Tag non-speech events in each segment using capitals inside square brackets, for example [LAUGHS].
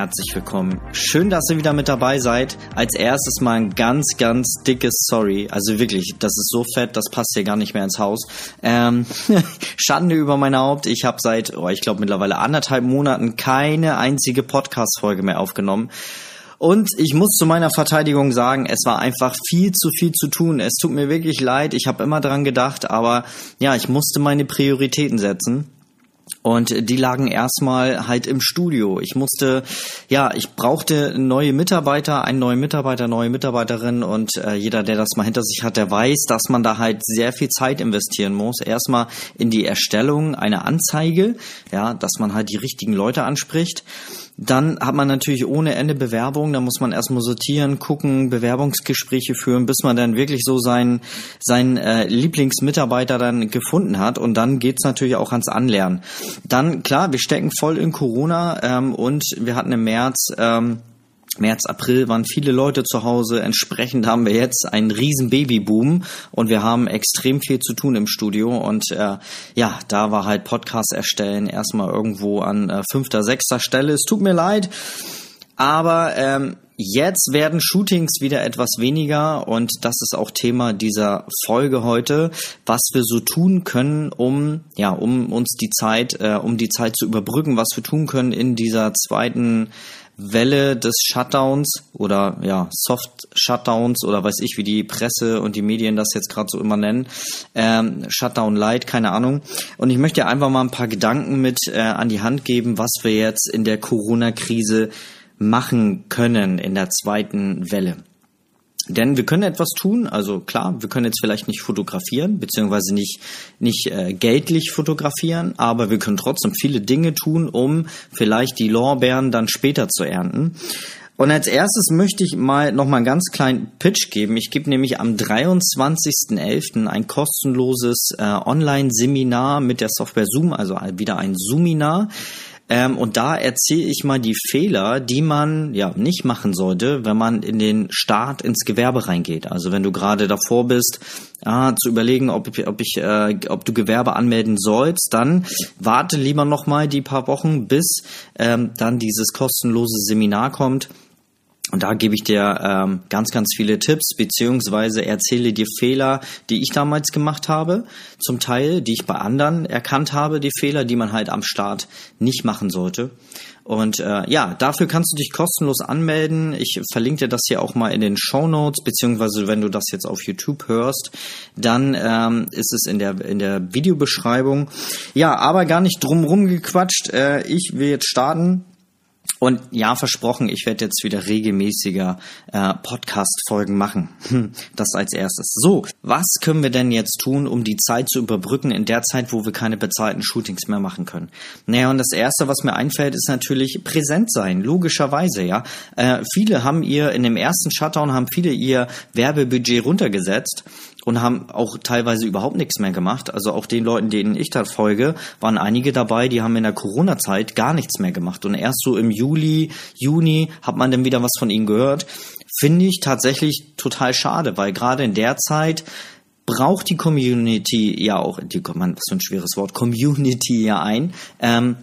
herzlich willkommen. Schön, dass ihr wieder mit dabei seid. Als erstes mal ein ganz, ganz dickes Sorry. Also wirklich, das ist so fett, das passt hier gar nicht mehr ins Haus. Ähm, [LAUGHS] Schande über mein Haupt. Ich habe seit, oh, ich glaube mittlerweile anderthalb Monaten keine einzige Podcast-Folge mehr aufgenommen. Und ich muss zu meiner Verteidigung sagen, es war einfach viel zu viel zu tun. Es tut mir wirklich leid. Ich habe immer dran gedacht, aber ja, ich musste meine Prioritäten setzen. Und die lagen erstmal halt im Studio. Ich musste, ja, ich brauchte neue Mitarbeiter, einen neuen Mitarbeiter, neue Mitarbeiterin und äh, jeder, der das mal hinter sich hat, der weiß, dass man da halt sehr viel Zeit investieren muss. Erstmal in die Erstellung einer Anzeige, ja, dass man halt die richtigen Leute anspricht. Dann hat man natürlich ohne Ende Bewerbungen, da muss man erstmal sortieren, gucken, Bewerbungsgespräche führen, bis man dann wirklich so seinen, seinen äh, Lieblingsmitarbeiter dann gefunden hat. Und dann geht's natürlich auch ans Anlernen. Dann, klar, wir stecken voll in Corona ähm, und wir hatten im März ähm, März, April waren viele Leute zu Hause. Entsprechend haben wir jetzt einen riesen Babyboom und wir haben extrem viel zu tun im Studio. Und äh, ja, da war halt Podcast erstellen erstmal irgendwo an äh, fünfter, sechster Stelle. Es tut mir leid, aber ähm, Jetzt werden Shootings wieder etwas weniger und das ist auch Thema dieser Folge heute, was wir so tun können, um ja, um uns die Zeit, äh, um die Zeit zu überbrücken, was wir tun können in dieser zweiten Welle des Shutdowns oder ja, Soft Shutdowns oder weiß ich, wie die Presse und die Medien das jetzt gerade so immer nennen. Ähm, Shutdown Light, keine Ahnung. Und ich möchte einfach mal ein paar Gedanken mit äh, an die Hand geben, was wir jetzt in der Corona-Krise machen können in der zweiten Welle. Denn wir können etwas tun, also klar, wir können jetzt vielleicht nicht fotografieren, beziehungsweise nicht, nicht äh, geldlich fotografieren, aber wir können trotzdem viele Dinge tun, um vielleicht die Lorbeeren dann später zu ernten. Und als erstes möchte ich mal noch mal einen ganz kleinen Pitch geben. Ich gebe nämlich am 23.11. ein kostenloses äh, Online-Seminar mit der Software Zoom, also wieder ein Zoominar. Ähm, und da erzähle ich mal die Fehler, die man ja nicht machen sollte, wenn man in den Start ins Gewerbe reingeht. Also wenn du gerade davor bist, ah, zu überlegen, ob, ob ich, äh, ob du Gewerbe anmelden sollst, dann warte lieber noch mal die paar Wochen, bis ähm, dann dieses kostenlose Seminar kommt und da gebe ich dir ähm, ganz, ganz viele Tipps, beziehungsweise erzähle dir Fehler, die ich damals gemacht habe, zum Teil, die ich bei anderen erkannt habe, die Fehler, die man halt am Start nicht machen sollte. Und äh, ja, dafür kannst du dich kostenlos anmelden. Ich verlinke dir das hier auch mal in den Show Notes, beziehungsweise wenn du das jetzt auf YouTube hörst, dann ähm, ist es in der in der Videobeschreibung. Ja, aber gar nicht drumrum gequatscht. Äh, ich will jetzt starten und ja, versprochen, ich werde jetzt wieder regelmäßiger äh, Podcast-Folgen machen. Hm, das als erstes. So, was können wir denn jetzt tun, um die Zeit zu überbrücken in der Zeit, wo wir keine bezahlten Shootings mehr machen können? Naja, und das Erste, was mir einfällt, ist natürlich präsent sein, logischerweise, ja. Äh, viele haben ihr, in dem ersten Shutdown haben viele ihr Werbebudget runtergesetzt und haben auch teilweise überhaupt nichts mehr gemacht. Also auch den Leuten, denen ich da folge, waren einige dabei, die haben in der Corona-Zeit gar nichts mehr gemacht. Und erst so im Juli, Juni hat man dann wieder was von ihnen gehört. Finde ich tatsächlich total schade, weil gerade in der Zeit braucht die Community ja auch, die, man, was für ein schweres Wort, Community ja ein. Ähm,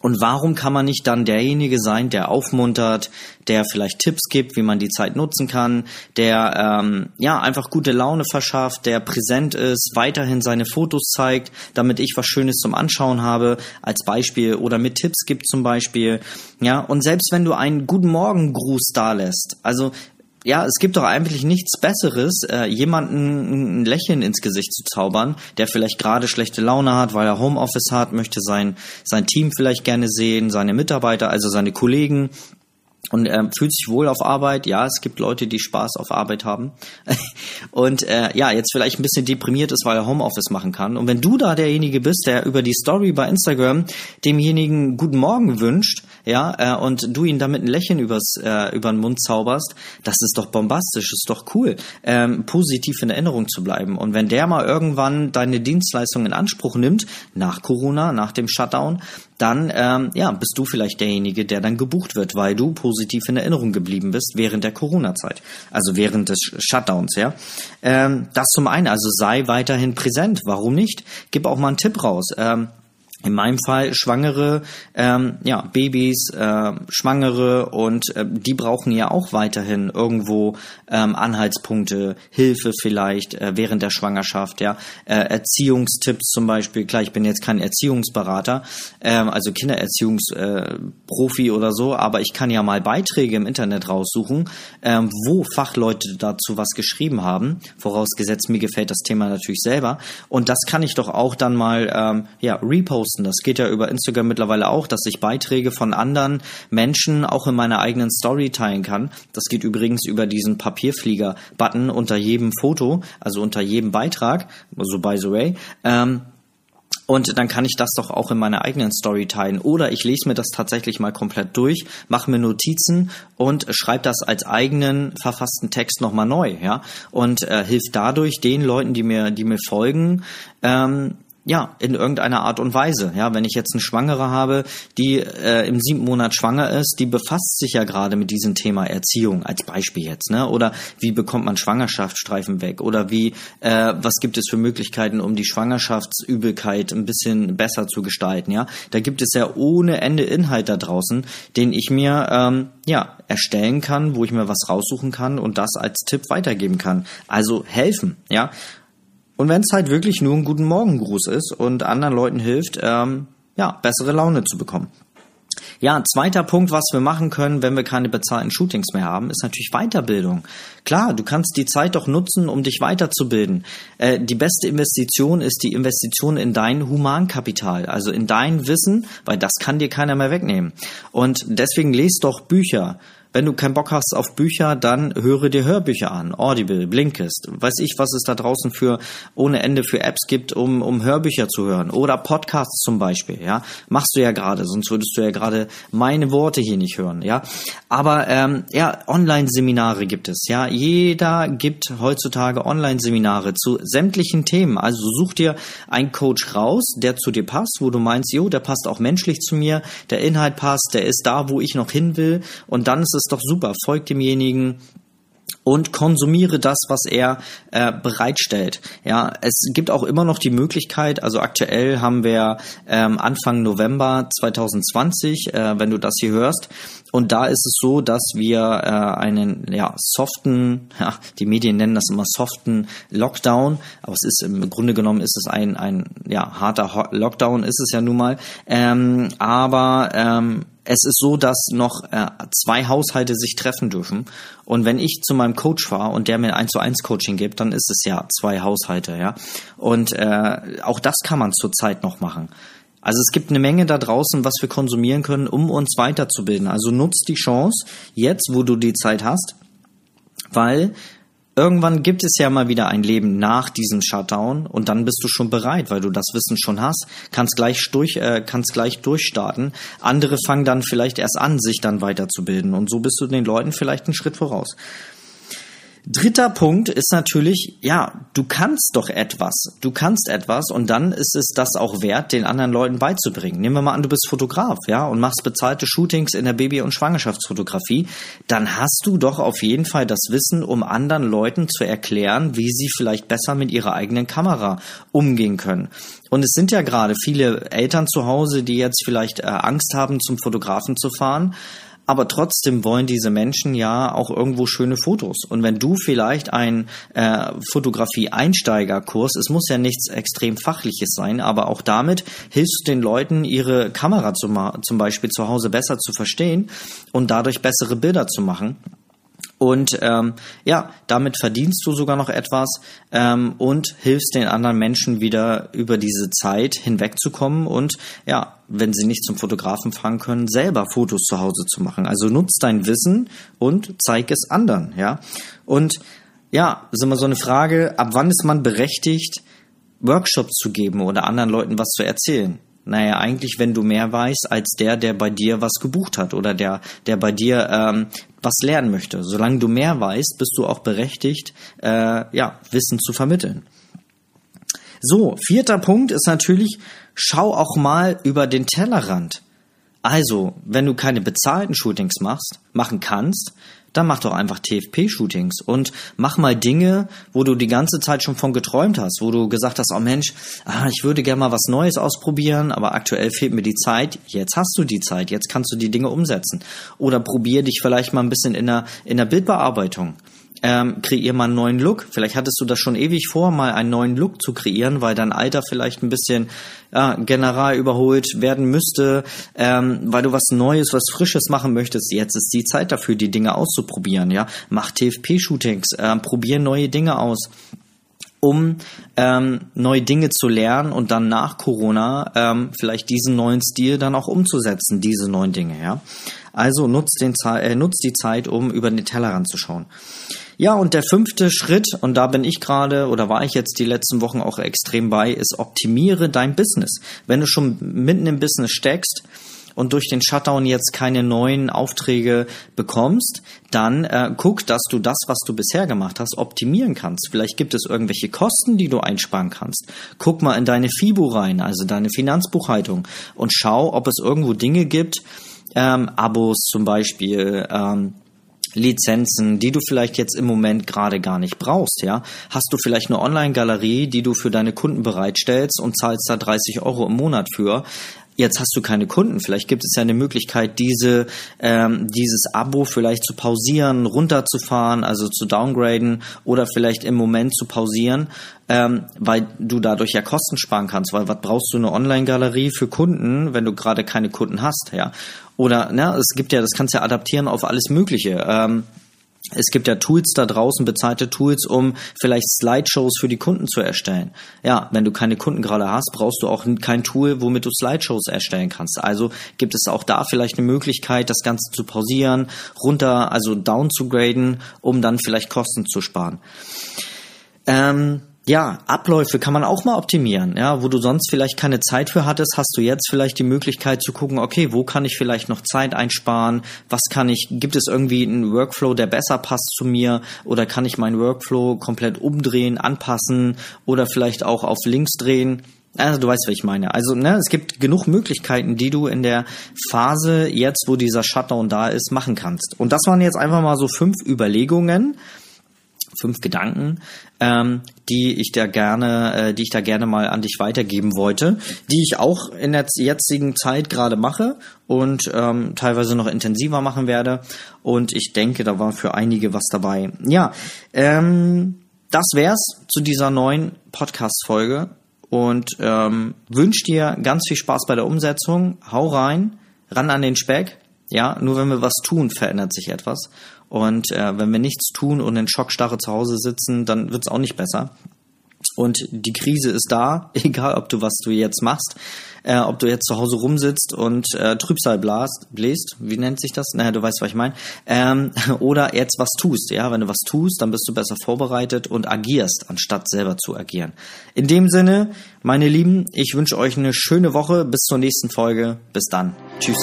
und warum kann man nicht dann derjenige sein, der aufmuntert, der vielleicht Tipps gibt, wie man die Zeit nutzen kann, der ähm, ja einfach gute Laune verschafft, der präsent ist, weiterhin seine Fotos zeigt, damit ich was Schönes zum Anschauen habe als Beispiel oder mit Tipps gibt zum Beispiel. Ja, und selbst wenn du einen guten Morgen Gruß da lässt, also ja, es gibt doch eigentlich nichts Besseres, äh, jemanden ein Lächeln ins Gesicht zu zaubern, der vielleicht gerade schlechte Laune hat, weil er Homeoffice hat, möchte sein, sein Team vielleicht gerne sehen, seine Mitarbeiter, also seine Kollegen und äh, fühlt sich wohl auf Arbeit. Ja, es gibt Leute, die Spaß auf Arbeit haben. [LAUGHS] und äh, ja, jetzt vielleicht ein bisschen deprimiert ist, weil er Homeoffice machen kann. Und wenn du da derjenige bist, der über die Story bei Instagram demjenigen guten Morgen wünscht, ja, äh, und du ihn damit ein Lächeln übers, äh, über den Mund zauberst, das ist doch bombastisch, ist doch cool, ähm, positiv in Erinnerung zu bleiben. Und wenn der mal irgendwann deine Dienstleistung in Anspruch nimmt, nach Corona, nach dem Shutdown, dann ähm, ja, bist du vielleicht derjenige, der dann gebucht wird, weil du positiv in Erinnerung geblieben bist während der Corona-Zeit, also während des Shutdowns, ja. Ähm, das zum einen, also sei weiterhin präsent, warum nicht? Gib auch mal einen Tipp raus. Ähm, in meinem Fall Schwangere, ähm, ja, Babys, äh, Schwangere und äh, die brauchen ja auch weiterhin irgendwo ähm, Anhaltspunkte, Hilfe vielleicht äh, während der Schwangerschaft, ja, äh, Erziehungstipps zum Beispiel. Klar, ich bin jetzt kein Erziehungsberater, ähm, also Kindererziehungsprofi äh, oder so, aber ich kann ja mal Beiträge im Internet raussuchen, ähm, wo Fachleute dazu was geschrieben haben. Vorausgesetzt, mir gefällt das Thema natürlich selber und das kann ich doch auch dann mal ähm, ja reposten posten. Das geht ja über Instagram mittlerweile auch, dass ich Beiträge von anderen Menschen auch in meiner eigenen Story teilen kann. Das geht übrigens über diesen Papierflieger-Button unter jedem Foto, also unter jedem Beitrag, so by the way. Ähm, und dann kann ich das doch auch in meiner eigenen Story teilen. Oder ich lese mir das tatsächlich mal komplett durch, mache mir Notizen und schreibe das als eigenen verfassten Text nochmal neu, ja. Und äh, hilft dadurch den Leuten, die mir, die mir folgen, ähm, ja, in irgendeiner Art und Weise. Ja, wenn ich jetzt eine Schwangere habe, die äh, im siebten Monat schwanger ist, die befasst sich ja gerade mit diesem Thema Erziehung als Beispiel jetzt, ne? Oder wie bekommt man Schwangerschaftsstreifen weg? Oder wie, äh, was gibt es für Möglichkeiten, um die Schwangerschaftsübelkeit ein bisschen besser zu gestalten? Ja, da gibt es ja ohne Ende Inhalt da draußen, den ich mir ähm, ja erstellen kann, wo ich mir was raussuchen kann und das als Tipp weitergeben kann. Also helfen, ja. Und wenn es halt wirklich nur ein guten Morgengruß ist und anderen Leuten hilft, ähm, ja, bessere Laune zu bekommen. Ja, zweiter Punkt, was wir machen können, wenn wir keine bezahlten Shootings mehr haben, ist natürlich Weiterbildung. Klar, du kannst die Zeit doch nutzen, um dich weiterzubilden. Äh, die beste Investition ist die Investition in dein Humankapital, also in dein Wissen, weil das kann dir keiner mehr wegnehmen. Und deswegen lest doch Bücher. Wenn du keinen Bock hast auf Bücher, dann höre dir Hörbücher an. Audible, Blinkist, weiß ich, was es da draußen für ohne Ende für Apps gibt, um, um Hörbücher zu hören. Oder Podcasts zum Beispiel, ja. Machst du ja gerade, sonst würdest du ja gerade meine Worte hier nicht hören, ja. Aber ähm, ja, Online-Seminare gibt es, ja. Jeder gibt heutzutage Online-Seminare zu sämtlichen Themen. Also such dir einen Coach raus, der zu dir passt, wo du meinst, jo, der passt auch menschlich zu mir, der Inhalt passt, der ist da, wo ich noch hin will. Und dann ist es ist doch super. Folgt demjenigen, und konsumiere das, was er äh, bereitstellt. Ja, es gibt auch immer noch die Möglichkeit, also aktuell haben wir ähm, Anfang November 2020, äh, wenn du das hier hörst, und da ist es so, dass wir äh, einen ja, soften, ja, die Medien nennen das immer soften Lockdown, aber es ist im Grunde genommen ist es ein ein ja harter Lockdown ist es ja nun mal, ähm, aber ähm, es ist so, dass noch äh, zwei Haushalte sich treffen dürfen. Und wenn ich zu meinem Coach fahre und der mir ein zu eins Coaching gibt, dann ist es ja zwei Haushalte, ja. Und äh, auch das kann man zurzeit noch machen. Also es gibt eine Menge da draußen, was wir konsumieren können, um uns weiterzubilden. Also nutzt die Chance jetzt, wo du die Zeit hast, weil irgendwann gibt es ja mal wieder ein Leben nach diesem Shutdown und dann bist du schon bereit, weil du das Wissen schon hast, kannst gleich durch, äh, kannst gleich durchstarten. Andere fangen dann vielleicht erst an, sich dann weiterzubilden und so bist du den Leuten vielleicht einen Schritt voraus. Dritter Punkt ist natürlich, ja, du kannst doch etwas. Du kannst etwas und dann ist es das auch wert, den anderen Leuten beizubringen. Nehmen wir mal an, du bist Fotograf, ja, und machst bezahlte Shootings in der Baby- und Schwangerschaftsfotografie. Dann hast du doch auf jeden Fall das Wissen, um anderen Leuten zu erklären, wie sie vielleicht besser mit ihrer eigenen Kamera umgehen können. Und es sind ja gerade viele Eltern zu Hause, die jetzt vielleicht äh, Angst haben, zum Fotografen zu fahren aber trotzdem wollen diese Menschen ja auch irgendwo schöne Fotos. Und wenn du vielleicht ein äh, Fotografie-Einsteigerkurs, es muss ja nichts extrem Fachliches sein, aber auch damit hilfst du den Leuten, ihre Kamera zum, zum Beispiel zu Hause besser zu verstehen und dadurch bessere Bilder zu machen. Und ähm, ja, damit verdienst du sogar noch etwas ähm, und hilfst den anderen Menschen wieder über diese Zeit hinwegzukommen und ja, wenn sie nicht zum Fotografen fahren können, selber Fotos zu Hause zu machen. Also nutzt dein Wissen und zeig es anderen, ja. Und ja, ist immer so eine Frage, ab wann ist man berechtigt, Workshops zu geben oder anderen Leuten was zu erzählen? Naja, eigentlich, wenn du mehr weißt als der, der bei dir was gebucht hat oder der, der bei dir ähm, was lernen möchte. Solange du mehr weißt, bist du auch berechtigt, äh, ja, Wissen zu vermitteln. So, vierter Punkt ist natürlich, schau auch mal über den Tellerrand. Also, wenn du keine bezahlten Shootings machst, machen kannst, dann mach doch einfach TFP-Shootings und mach mal Dinge, wo du die ganze Zeit schon von geträumt hast, wo du gesagt hast, oh Mensch, ah, ich würde gerne mal was Neues ausprobieren, aber aktuell fehlt mir die Zeit. Jetzt hast du die Zeit, jetzt kannst du die Dinge umsetzen. Oder probier dich vielleicht mal ein bisschen in der, in der Bildbearbeitung ähm, kreier mal einen neuen Look. Vielleicht hattest du das schon ewig vor, mal einen neuen Look zu kreieren, weil dein Alter vielleicht ein bisschen ja, general überholt werden müsste, ähm, weil du was Neues, was Frisches machen möchtest. Jetzt ist die Zeit dafür, die Dinge auszuprobieren. Ja, mach TFP-Shootings, äh, probier neue Dinge aus um ähm, neue Dinge zu lernen und dann nach Corona ähm, vielleicht diesen neuen Stil dann auch umzusetzen, diese neuen Dinge, ja. Also nutzt, den, äh, nutzt die Zeit, um über den Tellerrand zu schauen. Ja, und der fünfte Schritt, und da bin ich gerade oder war ich jetzt die letzten Wochen auch extrem bei, ist optimiere dein Business. Wenn du schon mitten im Business steckst, und durch den Shutdown jetzt keine neuen Aufträge bekommst, dann äh, guck, dass du das, was du bisher gemacht hast, optimieren kannst. Vielleicht gibt es irgendwelche Kosten, die du einsparen kannst. Guck mal in deine FIBO rein, also deine Finanzbuchhaltung, und schau, ob es irgendwo Dinge gibt, ähm, Abos zum Beispiel, ähm, Lizenzen, die du vielleicht jetzt im Moment gerade gar nicht brauchst, ja? Hast du vielleicht eine Online-Galerie, die du für deine Kunden bereitstellst und zahlst da 30 Euro im Monat für? Jetzt hast du keine Kunden. Vielleicht gibt es ja eine Möglichkeit, diese, ähm, dieses Abo vielleicht zu pausieren, runterzufahren, also zu downgraden oder vielleicht im Moment zu pausieren, ähm, weil du dadurch ja Kosten sparen kannst. Weil was brauchst du eine Online-Galerie für Kunden, wenn du gerade keine Kunden hast, ja? Oder, ne, es gibt ja, das kannst du ja adaptieren auf alles Mögliche. Ähm, es gibt ja Tools da draußen, bezahlte Tools, um vielleicht Slideshows für die Kunden zu erstellen. Ja, wenn du keine Kunden gerade hast, brauchst du auch kein Tool, womit du Slideshows erstellen kannst. Also gibt es auch da vielleicht eine Möglichkeit, das Ganze zu pausieren, runter, also down zu graden, um dann vielleicht Kosten zu sparen. Ähm, ja, Abläufe kann man auch mal optimieren. Ja, wo du sonst vielleicht keine Zeit für hattest, hast du jetzt vielleicht die Möglichkeit zu gucken, okay, wo kann ich vielleicht noch Zeit einsparen? Was kann ich, gibt es irgendwie einen Workflow, der besser passt zu mir? Oder kann ich meinen Workflow komplett umdrehen, anpassen oder vielleicht auch auf links drehen? Also du weißt, was ich meine. Also ne, es gibt genug Möglichkeiten, die du in der Phase jetzt, wo dieser Shutdown da ist, machen kannst. Und das waren jetzt einfach mal so fünf Überlegungen, fünf Gedanken, ähm, die ich da gerne, äh, die ich da gerne mal an dich weitergeben wollte, die ich auch in der jetzigen Zeit gerade mache und ähm, teilweise noch intensiver machen werde. Und ich denke, da war für einige was dabei. Ja, ähm, das wär's zu dieser neuen Podcast-Folge und ähm, wünsche dir ganz viel Spaß bei der Umsetzung. Hau rein, ran an den Speck. Ja, nur wenn wir was tun, verändert sich etwas. Und äh, wenn wir nichts tun und in Schockstarre zu Hause sitzen, dann wird's auch nicht besser. Und die Krise ist da, [LAUGHS] egal ob du was du jetzt machst, äh, ob du jetzt zu Hause rumsitzt und äh, Trübsal blast, bläst, wie nennt sich das? Naja, du weißt, was ich meine. Ähm, [LAUGHS] oder jetzt was tust. Ja, wenn du was tust, dann bist du besser vorbereitet und agierst, anstatt selber zu agieren. In dem Sinne, meine Lieben, ich wünsche euch eine schöne Woche. Bis zur nächsten Folge. Bis dann. Tschüss.